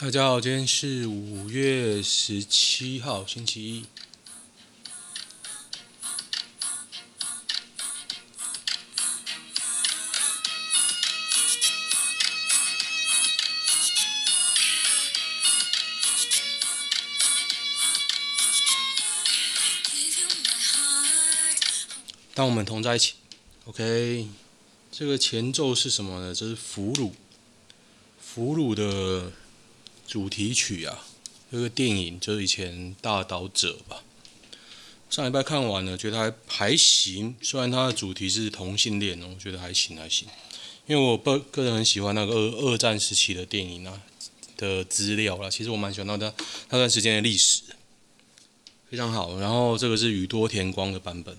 大家好，今天是五月十七号，星期一。当我们同在一起，OK。这个前奏是什么呢？这是俘虏，俘虏的。主题曲啊，这个电影就是以前大岛者吧。上礼拜看完了，觉得还还行。虽然它的主题是同性恋，我觉得还行还行。因为我个个人很喜欢那个二二战时期的电影啊的资料啦。其实我蛮喜欢那段那段时间的历史，非常好。然后这个是宇多田光的版本。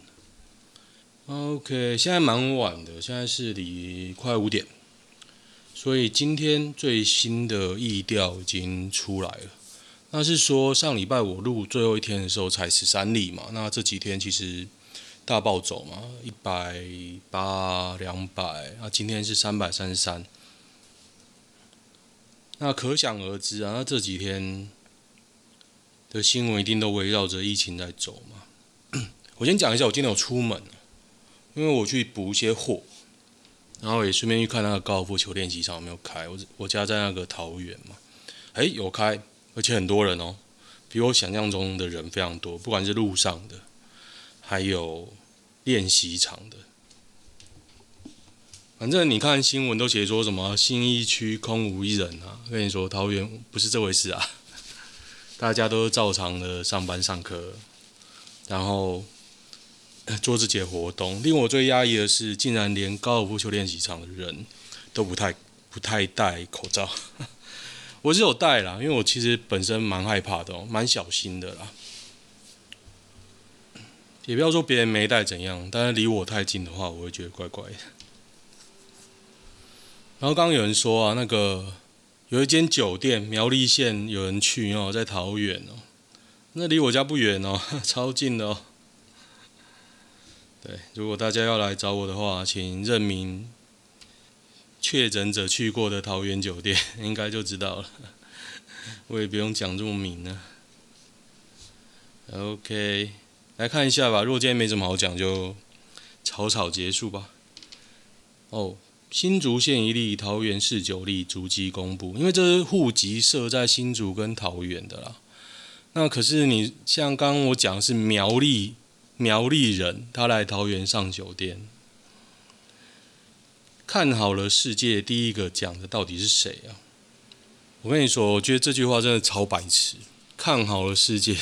OK，现在蛮晚的，现在是离快五点。所以今天最新的疫调已经出来了，那是说上礼拜我录最后一天的时候才十三例嘛，那这几天其实大暴走嘛，一百八、两百，啊，今天是三百三十三，那可想而知啊，那这几天的新闻一定都围绕着疫情在走嘛。我先讲一下，我今天有出门，因为我去补一些货。然后也顺便去看那个高尔夫球练习场有没有开。我我家在那个桃园嘛，诶，有开，而且很多人哦，比我想象中的人非常多，不管是路上的，还有练习场的。反正你看新闻都写说什么新义区空无一人啊，跟你说桃园不是这回事啊，大家都照常的上班上课，然后。做自己的活动，令我最压抑的是，竟然连高尔夫球练习场的人都不太不太戴口罩。我是有戴啦，因为我其实本身蛮害怕的，蛮小心的啦。也不要说别人没戴怎样，但是离我太近的话，我会觉得怪怪的。然后刚刚有人说啊，那个有一间酒店苗栗县有人去哦，在桃园哦，那离我家不远哦，超近的哦。对，如果大家要来找我的话，请认明确诊者去过的桃园酒店，应该就知道了。我也不用讲这么明了。OK，来看一下吧。如果今天没什么好讲，就草草结束吧。哦，新竹县一例，桃园市九例，足迹公布。因为这是户籍设在新竹跟桃园的啦。那可是你像刚刚我讲的是苗栗。苗栗人，他来桃园上酒店，看好了世界。第一个讲的到底是谁啊？我跟你说，我觉得这句话真的超白痴。看好了世界，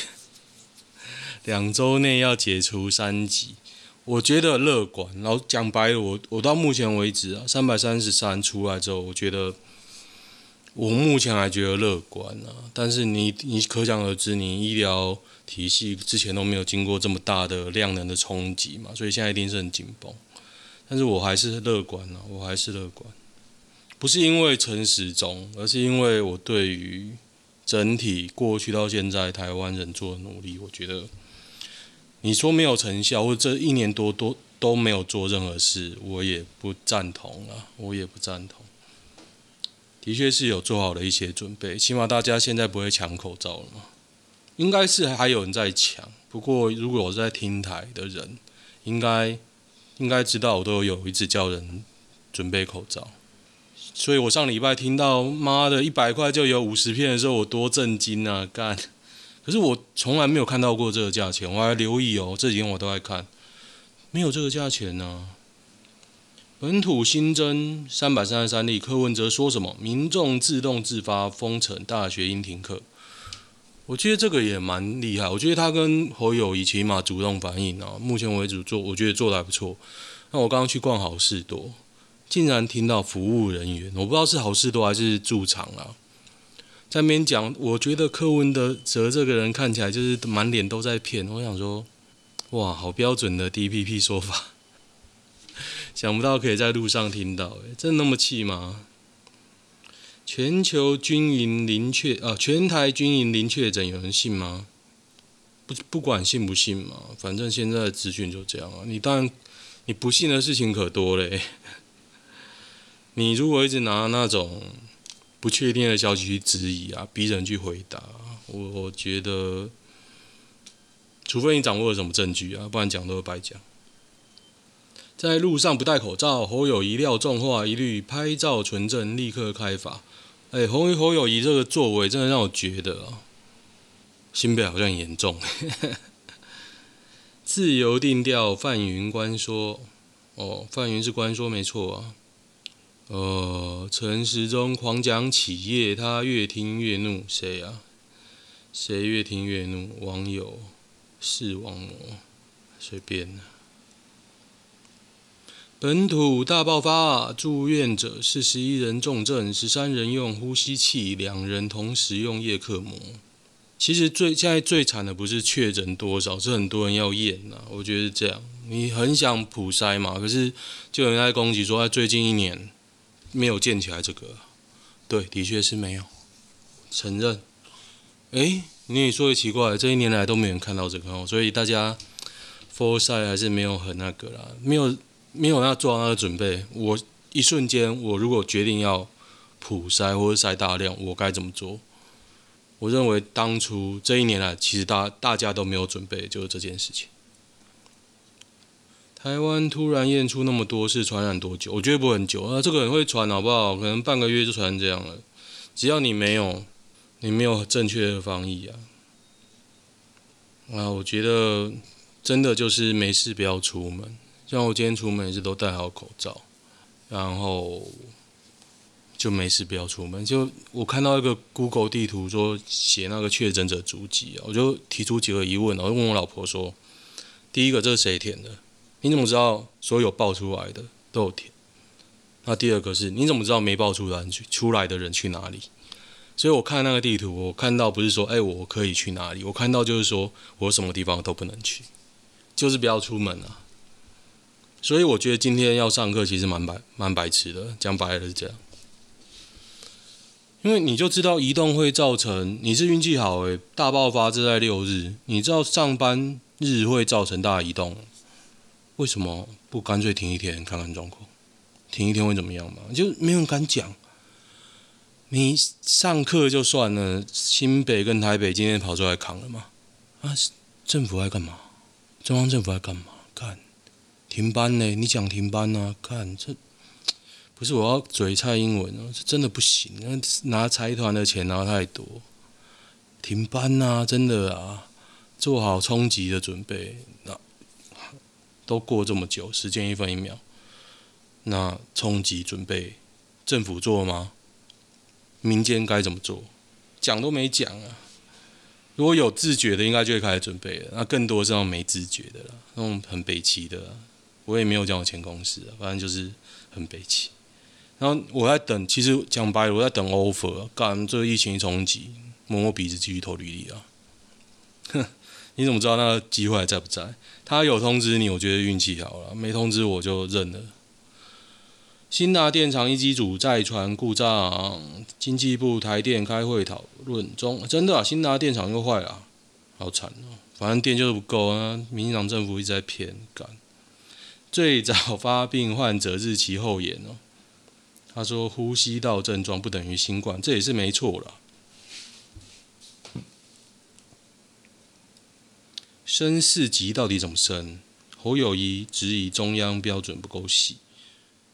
两周内要解除三级，我觉得乐观。然后讲白了，我我到目前为止啊，三百三十三出来之后，我觉得我目前还觉得乐观啊。但是你你可想而知，你医疗。体系之前都没有经过这么大的量能的冲击嘛，所以现在一定是很紧绷。但是我还是乐观啊，我还是乐观，不是因为陈时中，而是因为我对于整体过去到现在台湾人做的努力，我觉得你说没有成效，或者这一年多多都没有做任何事，我也不赞同啊，我也不赞同。的确是有做好了一些准备，起码大家现在不会抢口罩了嘛。应该是还有人在抢，不过如果我是在听台的人，应该应该知道我都有一直叫人准备口罩，所以我上礼拜听到妈的一百块就有五十片的时候，我多震惊啊！干，可是我从来没有看到过这个价钱，我还留意哦，这几天我都在看，没有这个价钱呢、本土新增三百三十三例，柯文哲说什么？民众自动自发封城，大学应停课。我觉得这个也蛮厉害。我觉得他跟侯友谊起码主动反应啊，目前为止做，我觉得做得还不错。那我刚刚去逛好事多，竟然听到服务人员，我不知道是好事多还是驻场啊，在那边讲。我觉得柯文哲这个人看起来就是满脸都在骗。我想说，哇，好标准的 DPP 说法，想不到可以在路上听到，诶，真的那么气吗？全球军营零确啊，全台军营零确诊，有人信吗？不不管信不信嘛，反正现在的资讯就这样啊。你当然你不信的事情可多嘞。你如果一直拿那种不确定的消息去质疑啊，逼人去回答。我我觉得，除非你掌握了什么证据啊，不然讲都是白讲。在路上不戴口罩，侯友宜撂重话，一律拍照存证，立刻开罚。哎，侯侯友宜这个作为，真的让我觉得啊，新北好像很严重。自由定调，范云官说，哦，范云是官说没错啊。呃，陈时中狂讲企业，他越听越怒，谁啊？谁越听越怒？网友视网膜，随便。本土大爆发，住院者四十一人重症，十三人用呼吸器，两人同时用叶克膜。其实最现在最惨的不是确诊多少，是很多人要验呐。我觉得这样，你很想普筛嘛，可是就有人在攻击说，在最近一年没有建起来这个。对，的确是没有，承认。哎，你也说的奇怪，这一年来都没人看到这个哦，所以大家 foresight 还是没有很那个啦，没有没有要做那个准备。我一瞬间，我如果决定要普筛或者筛大量，我该怎么做？我认为当初这一年来，其实大大家都没有准备，就是这件事情。台湾突然验出那么多，是传染多久？我觉得不会很久啊，这个人会传好不好？可能半个月就传成这样了。只要你没有。你没有正确的防疫啊！啊，我觉得真的就是没事不要出门。像我今天出门也是都戴好口罩，然后就没事不要出门。就我看到一个 Google 地图说写那个确诊者足迹啊，我就提出几个疑问，我就问我老婆说：第一个，这是谁填的？你怎么知道所有报出来的都有填？那第二个是，你怎么知道没报出来去出来的人去哪里？所以我看那个地图，我看到不是说，哎，我可以去哪里？我看到就是说我什么地方都不能去，就是不要出门啊。所以我觉得今天要上课其实蛮白蛮白痴的，讲白了是这样。因为你就知道移动会造成，你是运气好诶，大爆发是在六日，你知道上班日会造成大移动，为什么不干脆停一天看看状况？停一天会怎么样嘛？就没有人敢讲。你上课就算了，新北跟台北今天跑出来扛了吗？啊，政府在干嘛？中央政府在干嘛？看，停班呢？你讲停班、啊？看这，不是我要嘴蔡英文哦，是真的不行。拿财团的钱拿太多，停班呐、啊，真的啊，做好冲击的准备。那都过这么久，时间一分一秒，那冲击准备，政府做吗？民间该怎么做？讲都没讲啊！如果有自觉的，应该就会开始准备了。那更多是那种没自觉的了，那种很北齐的。我也没有讲我前公司啊，反正就是很悲戚。然后我在等，其实讲白了，我在等 offer。干这个疫情一冲击，摸摸鼻子继续投履历啊！哼，你怎么知道那个机会还在不在？他有通知你，我觉得运气好了；没通知我就认了。新达电厂一机组再传故障，经济部台电开会讨论中。真的啊，兴达电厂又坏了，好惨哦！反正电就是不够啊，民进党政府一直在骗干。最早发病患者日期后延哦。他说呼吸道症状不等于新冠，这也是没错了。升四级到底怎么升？侯友宜质疑中央标准不够细。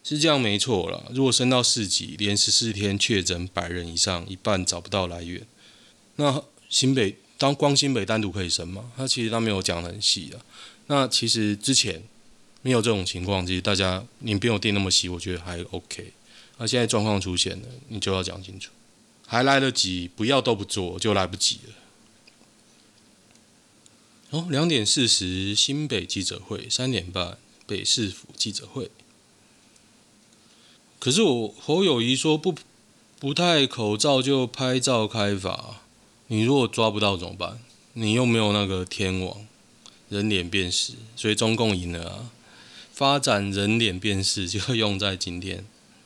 是这样没错啦，如果升到四级，连十四天确诊百人以上，一半找不到来源，那新北当光新北单独可以升吗？他其实他没有讲很细啊。那其实之前没有这种情况，其实大家你不用定那么细，我觉得还 OK。那现在状况出现了，你就要讲清楚，还来得及，不要都不做就来不及了。哦，两点四十新北记者会，三点半北市府记者会。可是我侯友宜说不不戴口罩就拍照开罚，你如果抓不到怎么办？你又没有那个天网人脸辨识，所以中共赢了啊！发展人脸辨识就用在今天。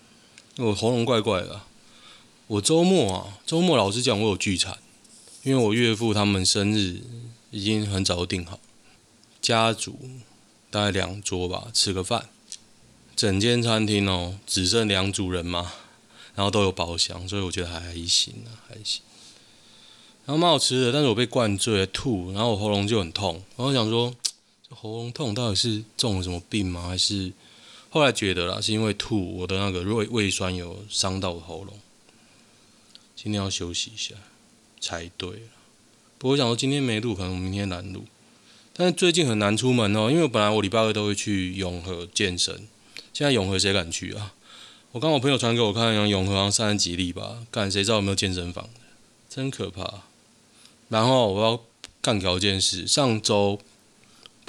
我喉咙怪怪的，我周末啊，周末老实讲我有聚餐，因为我岳父他们生日已经很早就订好，家族大概两桌吧，吃个饭。整间餐厅哦，只剩两组人嘛，然后都有包厢，所以我觉得还还行啊，还行。然后蛮好吃的，但是我被灌醉吐，然后我喉咙就很痛。然后想说，喉咙痛到底是中了什么病吗？还是后来觉得啦，是因为吐，我的那个胃胃酸有伤到喉咙。今天要休息一下才对了。不过我想说，今天没录，可能明天难录。但是最近很难出门哦，因为本来我礼拜二都会去永和健身，现在永和谁敢去啊？我刚我朋友传给我看，永和好像三十几例吧，干谁知道有没有健身房？真可怕。然后我要干掉一件事，上周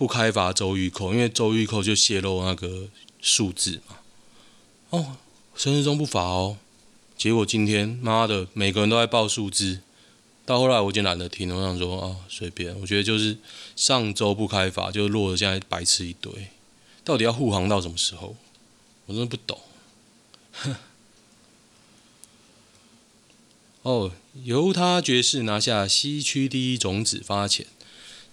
不开发周玉蔻，因为周玉蔻就泄露那个数字嘛。哦，陈时中不罚哦，结果今天妈的，每个人都在报数字。到后来我已经懒得听了，我想说啊，随便。我觉得就是上周不开罚，就落得现在白痴一堆。到底要护航到什么时候？我真的不懂。哦，犹他爵士拿下西区第一种子发钱。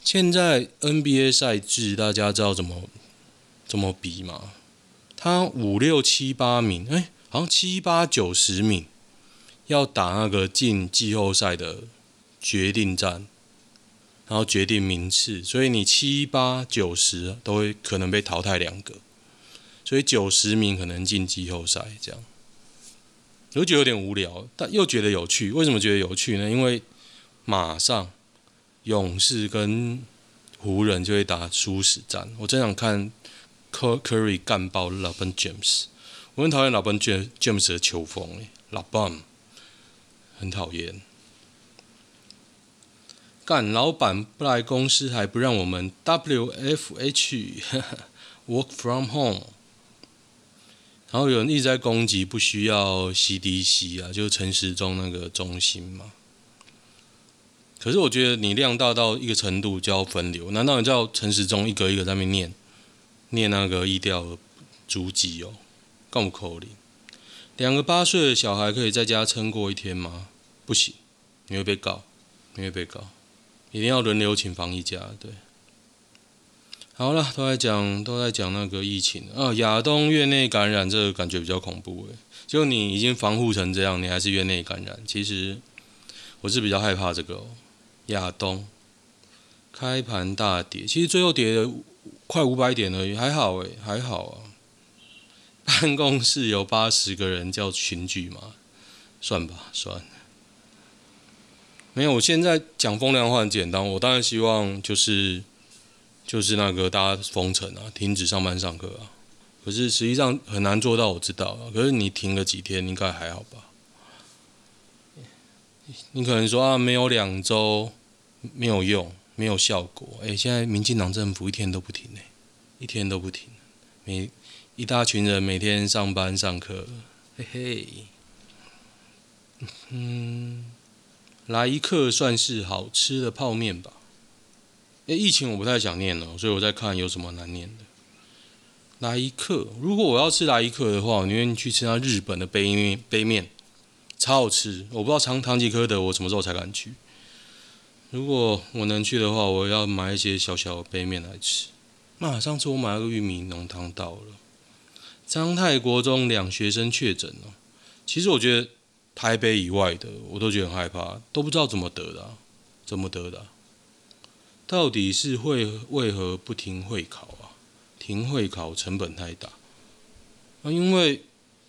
现在 NBA 赛制大家知道怎么怎么比吗？他五六七八名，哎、好像七八九十名要打那个进季后赛的决定战，然后决定名次，所以你七八九十都会可能被淘汰两个，所以九十名可能进季后赛这样。我觉得有点无聊，但又觉得有趣。为什么觉得有趣呢？因为马上勇士跟湖人就会打殊死战。我真想看 Curry 干爆 LeBron James。我很讨厌 LeBron James 的球风，LeBron 很讨厌。干老板不来公司，还不让我们 WFH Work from Home。然后有人一直在攻击不需要 CDC 啊，就是陈时中那个中心嘛。可是我觉得你量大到一个程度就要分流，难道你叫陈时中一个一个在那边念念那个疫调足迹哦？够不够力？两个八岁的小孩可以在家撑过一天吗？不行，你会被告，你会被告，一定要轮流请防疫假，对。好了，都在讲都在讲那个疫情啊，亚东院内感染，这个感觉比较恐怖诶。就你已经防护成这样，你还是院内感染，其实我是比较害怕这个哦。亚东开盘大跌，其实最后跌了快五百点而已，还好诶，还好啊。办公室有八十个人叫群聚嘛？算吧，算。没有，我现在讲风凉话很简单，我当然希望就是。就是那个大家封城啊，停止上班上课啊，可是实际上很难做到，我知道啊。可是你停个几天，应该还好吧？你可能说啊，没有两周没有用，没有效果。哎，现在民进党政府一天都不停呢，一天都不停，每一大群人每天上班上课，嘿嘿。嗯，来一客算是好吃的泡面吧。诶，疫情我不太想念了，所以我在看有什么难念的。来一客，如果我要吃来一客的话，我宁愿去吃那日本的杯面，杯面超好吃。我不知道唐唐吉诃德我什么时候才敢去。如果我能去的话，我要买一些小小的杯面来吃。那上次我买了个玉米浓汤到了。彰泰国中两学生确诊了。其实我觉得台北以外的我都觉得很害怕，都不知道怎么得的，怎么得的？到底是会为何不停会考啊？停会考成本太大啊，因为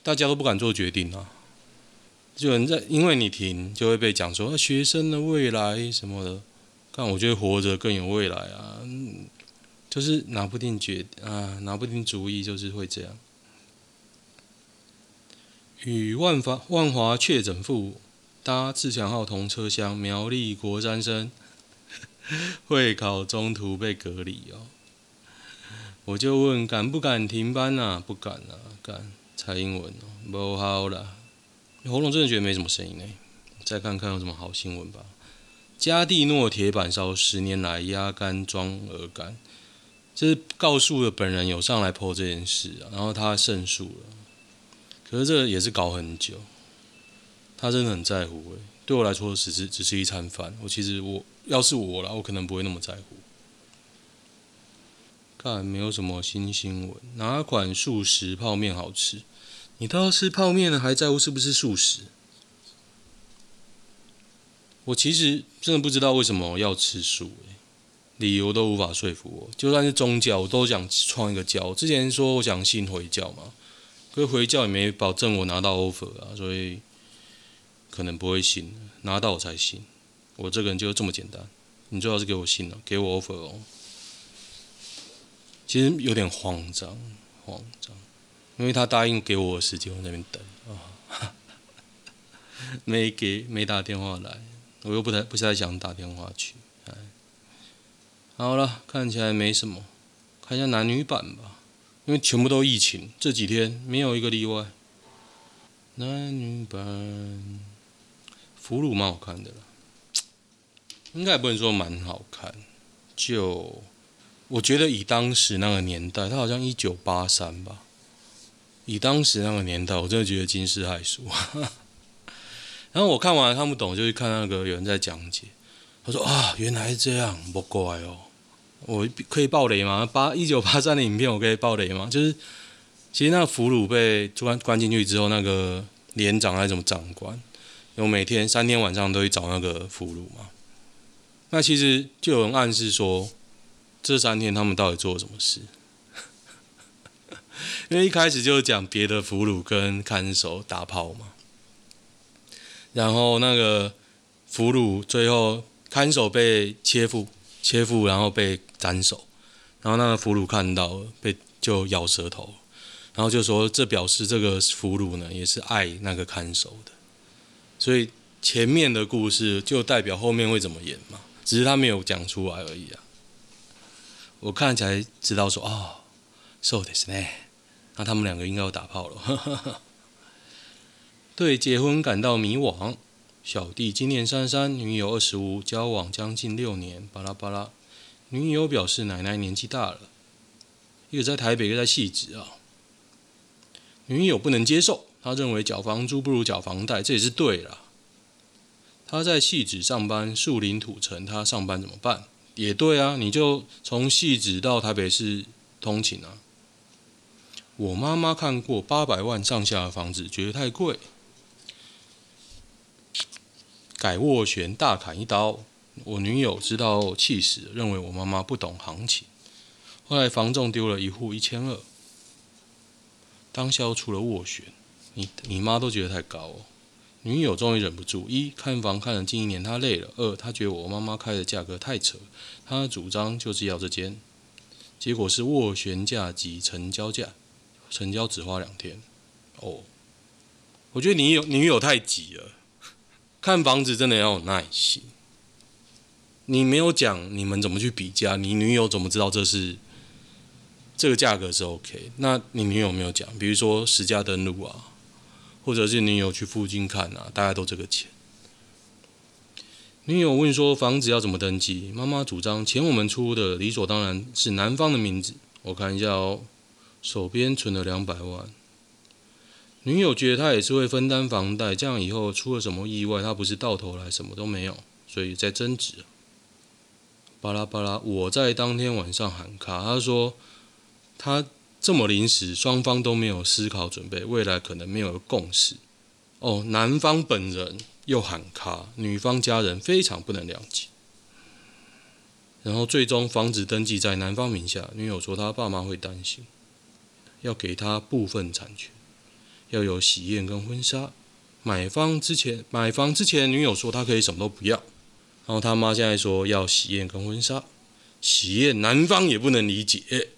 大家都不敢做决定啊。就人在因为你停，就会被讲说啊，学生的未来什么的。但我觉得活着更有未来啊，就是拿不定决啊，拿不定主意，就是会这样。与万华万华确诊妇搭自强号同车厢，苗栗国三生。会考中途被隔离哦，我就问敢不敢停班啊？不敢啊，敢。蔡英文哦，不好啦。喉咙真的觉得没什么声音呢。再看看有什么好新闻吧。加地诺铁板烧十年来压干装鹅肝，这是告诉了本人有上来 po 这件事啊，然后他胜诉了。可是这也是搞很久，他真的很在乎诶。对我来说，只是只是一餐饭。我其实我要是我啦，我可能不会那么在乎。看没有什么新新闻，哪款速食泡面好吃？你都要吃泡面了，还在乎是不是素食？我其实真的不知道为什么要吃素，欸，理由都无法说服我。就算是宗教，我都想创一个教。之前说我想信回教嘛，可是回教也没保证我拿到 offer 啊，所以可能不会信，拿到我才信。我这个人就这么简单，你最好是给我信了，给我 offer 哦。其实有点慌张，慌张。因为他答应给我时间，我在那边等啊，没给，没打电话来，我又不太不太想打电话去。哎，好了，看起来没什么，看一下男女版吧，因为全部都疫情，这几天没有一个例外。男女版，俘虏蛮好看的了，应该也不能说蛮好看，就我觉得以当时那个年代，他好像一九八三吧。以当时那个年代，我真的觉得惊世骇俗。然后我看完看不懂，就去看那个有人在讲解。他说啊，原来是这样，不怪哦。我可以爆雷吗？八一九八三的影片，我可以爆雷吗？就是其实那个俘虏被关关进去之后，那个连长还是什么长官，有每天三天晚上都会找那个俘虏嘛。那其实就有人暗示说，这三天他们到底做了什么事？因为一开始就讲别的俘虏跟看守打炮嘛，然后那个俘虏最后看守被切腹，切腹然后被斩首，然后那个俘虏看到了被就咬舌头，然后就说这表示这个俘虏呢也是爱那个看守的，所以前面的故事就代表后面会怎么演嘛，只是他没有讲出来而已啊。我看起来知道说哦，そうですね。 那他们两个应该要打炮了，对结婚感到迷惘。小弟今年三三，女友二十五，交往将近六年。巴拉巴拉，女友表示奶奶年纪大了，一个在台北，一个在汐止啊。女友不能接受，他认为缴房租不如缴房贷，这也是对啦。他在汐止上班，树林土城，他上班怎么办？也对啊，你就从汐止到台北市通勤啊。我妈妈看过八百万上下的房子，觉得太贵，改斡旋大砍一刀。我女友知道气死了，认为我妈妈不懂行情。后来房仲丢了一户一千二，当销出了斡旋，你你妈都觉得太高哦。女友终于忍不住：一看房看了近一年，她累了；二她觉得我妈妈开的价格太扯，她的主张就是要这间。结果是斡旋价及成交价。成交只花两天，哦，我觉得你有女友太急了。看房子真的要有耐心。你没有讲你们怎么去比价，你女友怎么知道这是这个价格是 OK？那你女友没有讲，比如说实价登录啊，或者是女友去附近看啊，大概都这个钱。女友问说房子要怎么登记？妈妈主张钱我们出的，理所当然是男方的名字。我看一下哦。手边存了两百万，女友觉得他也是会分担房贷，这样以后出了什么意外，他不是到头来什么都没有，所以在争执。巴拉巴拉，我在当天晚上喊卡，他说他这么临时，双方都没有思考准备，未来可能没有共识。哦，男方本人又喊卡，女方家人非常不能谅解。然后最终房子登记在男方名下，女友说她爸妈会担心。要给他部分产权，要有喜宴跟婚纱。买房之前，买房之前，女友说她可以什么都不要，然后他妈现在说要喜宴跟婚纱。喜宴男方也不能理解，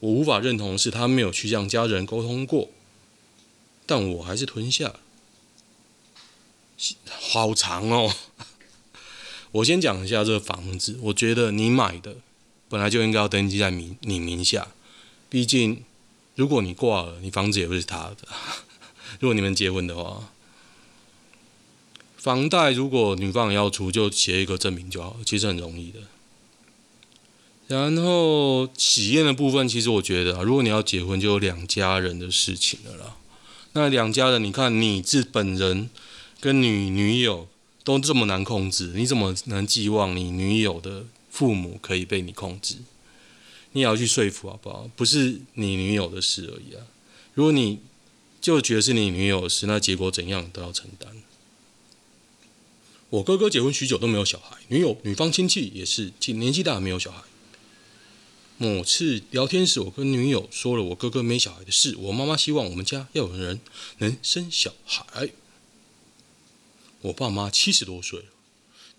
我无法认同是他没有去向家人沟通过，但我还是吞下。好长哦，我先讲一下这个房子，我觉得你买的本来就应该要登记在名你名下，毕竟。如果你挂了，你房子也不是他的。如果你们结婚的话，房贷如果女方要出，就写一个证明就好，其实很容易的。然后喜宴的部分，其实我觉得啊，如果你要结婚，就有两家人的事情了啦。那两家人，你看你自本人跟女女友都这么难控制，你怎么能寄望你女友的父母可以被你控制？你也要去说服好不好？不是你女友的事而已啊。如果你就觉得是你女友的事，那结果怎样都要承担。我哥哥结婚许久都没有小孩，女友女方亲戚也是年纪大没有小孩。某次聊天时，我跟女友说了我哥哥没小孩的事，我妈妈希望我们家要有人能生小孩。我爸妈七十多岁了。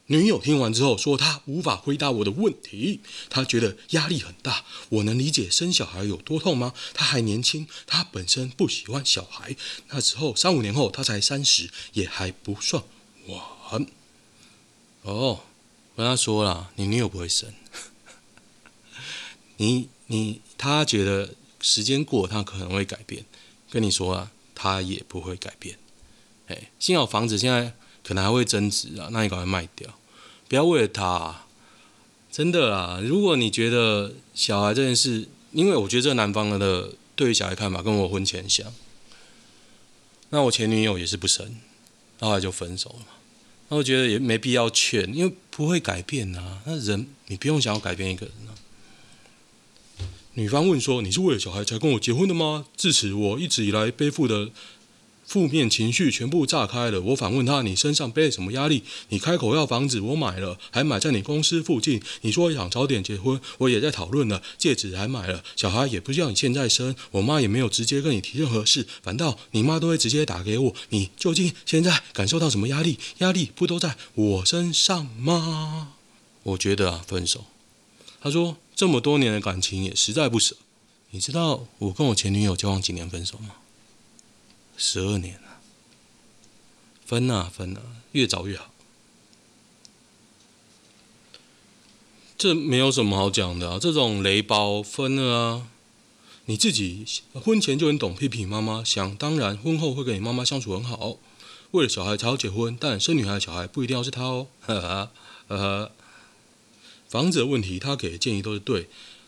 女友听完之后说，她无法回答我的问题，她觉得压力很大。我能理解生小孩有多痛吗？她还年轻，她本身不喜欢小孩。那时候三五年后，她才三十，也还不算晚。哦，我跟她说了，你女友不会生。你 你，她觉得时间过，她可能会改变。跟你说啊，她也不会改变。哎，幸好房子现在。可能还会增值啊，那你赶快卖掉，不要为了他，真的啊！如果你觉得小孩这件事，因为我觉得这男方的对于小孩看法跟我婚前像，那我前女友也是不生，后来就分手了嘛。那我觉得也没必要劝，因为不会改变啊。那人你不用想要改变一个人啊。女方问说：“你是为了小孩才跟我结婚的吗？”自此，我一直以来背负的。负面情绪全部炸开了。我反问他：“你身上背什么压力？你开口要房子，我买了，还买在你公司附近。你说想早点结婚，我也在讨论了，戒指还买了，小孩也不是要你现在生。我妈也没有直接跟你提任何事，反倒你妈都会直接打给我。你究竟现在感受到什么压力？压力不都在我身上吗？”我觉得啊，分手。他说：“这么多年的感情也实在不舍。你知道我跟我前女友交往几年分手吗？”十二年了，分啊分啊，越早越好。这没有什么好讲的啊，这种雷包分了啊。你自己婚前就很懂屁屁妈妈，想当然婚后会跟你妈妈相处很好，为了小孩才要结婚，但生女孩的小孩不一定要是他哦。哈哈哈哈。房子的问题，他给的建议都是对。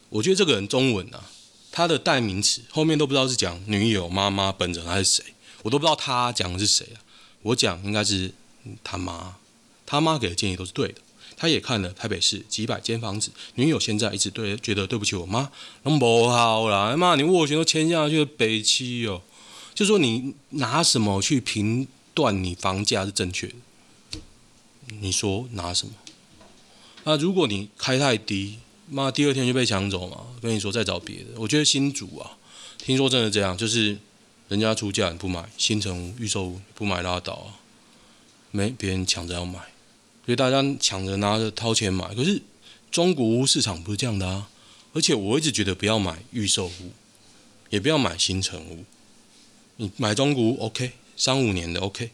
我觉得这个人中文啊，他的代名词后面都不知道是讲女友、妈妈、本人还是谁。我都不知道他讲的是谁啊？我讲应该是他妈，他妈给的建议都是对的。他也看了台北市几百间房子，女友现在一直对觉得对不起我妈，那不好啦，妈你斡旋都签下去，北七哦，就说你拿什么去评断你房价是正确的？你说拿什么？那如果你开太低，妈第二天就被抢走嘛？跟你说再找别的。我觉得新竹啊，听说真的这样，就是。人家出价你不买，新城屋预售屋不买拉倒啊，没别人抢着要买，所以大家抢着拿着掏钱买。可是中古屋市场不是这样的啊，而且我一直觉得不要买预售屋，也不要买新城屋，你买中古屋 OK，三五年的 OK，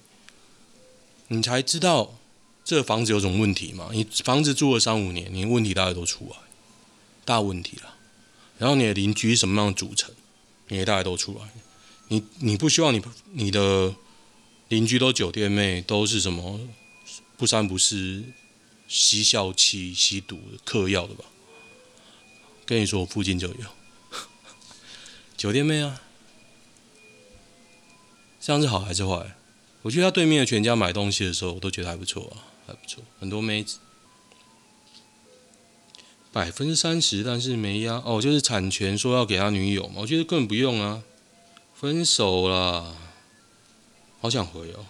你才知道这个房子有什么问题嘛？你房子住了三五年，你问题大概都出来，大问题了。然后你的邻居什么样的组成，你也大概都出来。你你不希望你你的邻居都酒店妹，都是什么不三不四、吸笑气、吸毒、嗑药的吧？跟你说，我附近就有酒店妹啊。这样是好还是坏？我觉得他对面的全家买东西的时候，我都觉得还不错啊，还不错，很多妹子。百分之三十，但是没呀哦，就是产权说要给他女友嘛，我觉得根本不用啊。分手了，好想回哦，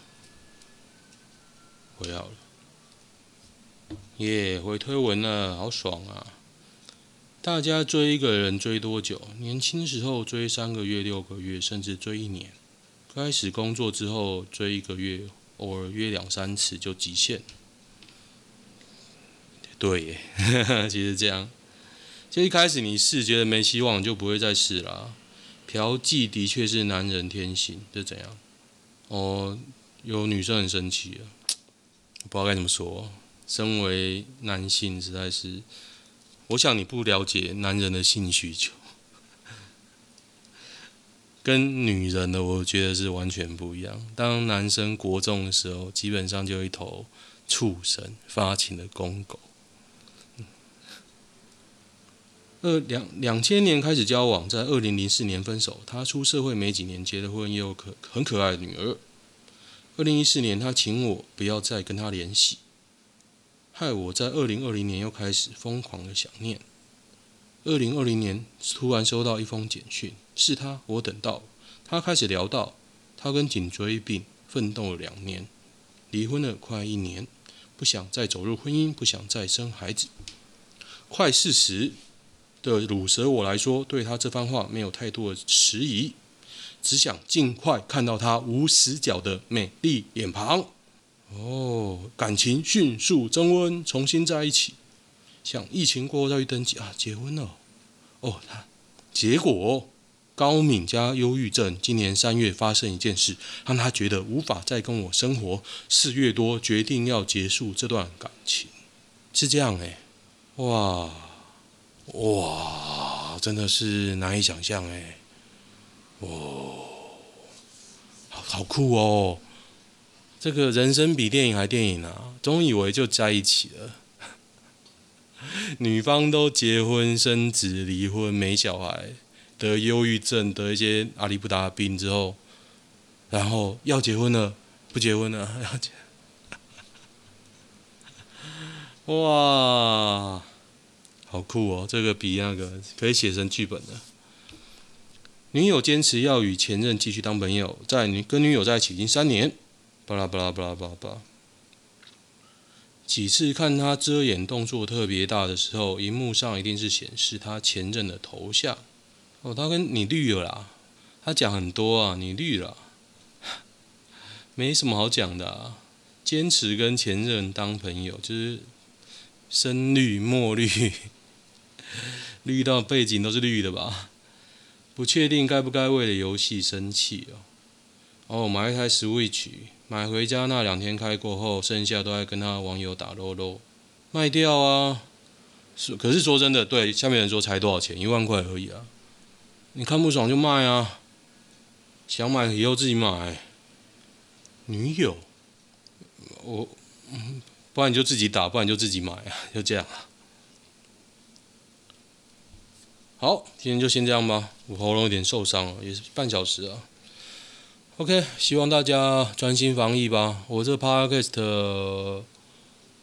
回好了，耶、回推文了，好爽啊！大家追一个人追多久？年轻时候追三个月、六个月，甚至追一年。开始工作之后追一个月，偶尔约两三次就极限。对耶，其实这样，就一开始你试觉得没希望，就不会再试了。嫖妓的确是男人天性，是怎样？哦，有女生很生气了，不知道该怎么说。身为男性，实在是，我想你不了解男人的性需求，跟女人的我觉得是完全不一样。当男生国中的时候，基本上就一头畜生，发情的公狗。二两两千年开始交往，在二零零四年分手。他出社会没几年，结了婚，也有可很可爱的女儿。二零一四年，他请我不要再跟他联系，害我在二零二零年又开始疯狂的想念。二零二零年突然收到一封简讯，是他，我等到他开始聊到他跟颈椎病奋斗了两年，离婚了快一年，不想再走入婚姻，不想再生孩子。快四十的鲁蛇我来说，对他这番话没有太多的迟疑，只想尽快看到他无死角的美丽脸庞。哦，感情迅速增温，重新在一起，想疫情过后再去登记啊，结婚了。哦，他结果高敏加忧郁症，今年三月发生一件事，让他觉得无法再跟我生活。四月多决定要结束这段感情，是这样哎，哇哇，真的是难以想象哎，哦，好酷哦。这个人生比电影还电影啊！总以为就在一起了，女方都结婚生子、离婚没小孩，得忧郁症，得一些阿里不达病之后，然后要结婚了，不结婚了，要结，哇，好酷哦！这个比那个可以写成剧本的。女友坚持要与前任继续当朋友，在女跟女友在一起已经三年。巴拉巴拉巴拉巴拉巴，几次看他遮掩动作特别大的时候，荧幕上一定是显示他前任的头像。哦，他跟你绿了啦，他讲很多啊，你绿了，没什么好讲的啊。坚持跟前任当朋友，就是深绿墨绿，绿到背景都是绿的吧？不确定该不该为了游戏生气哦。哦，买一台 Switch。买回家那两天开过后，剩下都在跟他网友打撸撸，卖掉啊！是，可是说真的，对下面人说才多少钱？一万块而已啊！你看不爽就卖啊！想买以后自己买。女友，我，不然你就自己打，不然你就自己买啊！就这样。好，今天就先这样吧。我喉咙有点受伤了，也是半小时啊。OK，希望大家专心防疫吧。我这 Podcast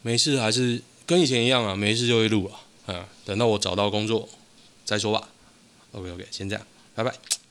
没事还是跟以前一样啊，没事就会录啊。嗯，等到我找到工作再说吧。OK OK，先这样，拜拜。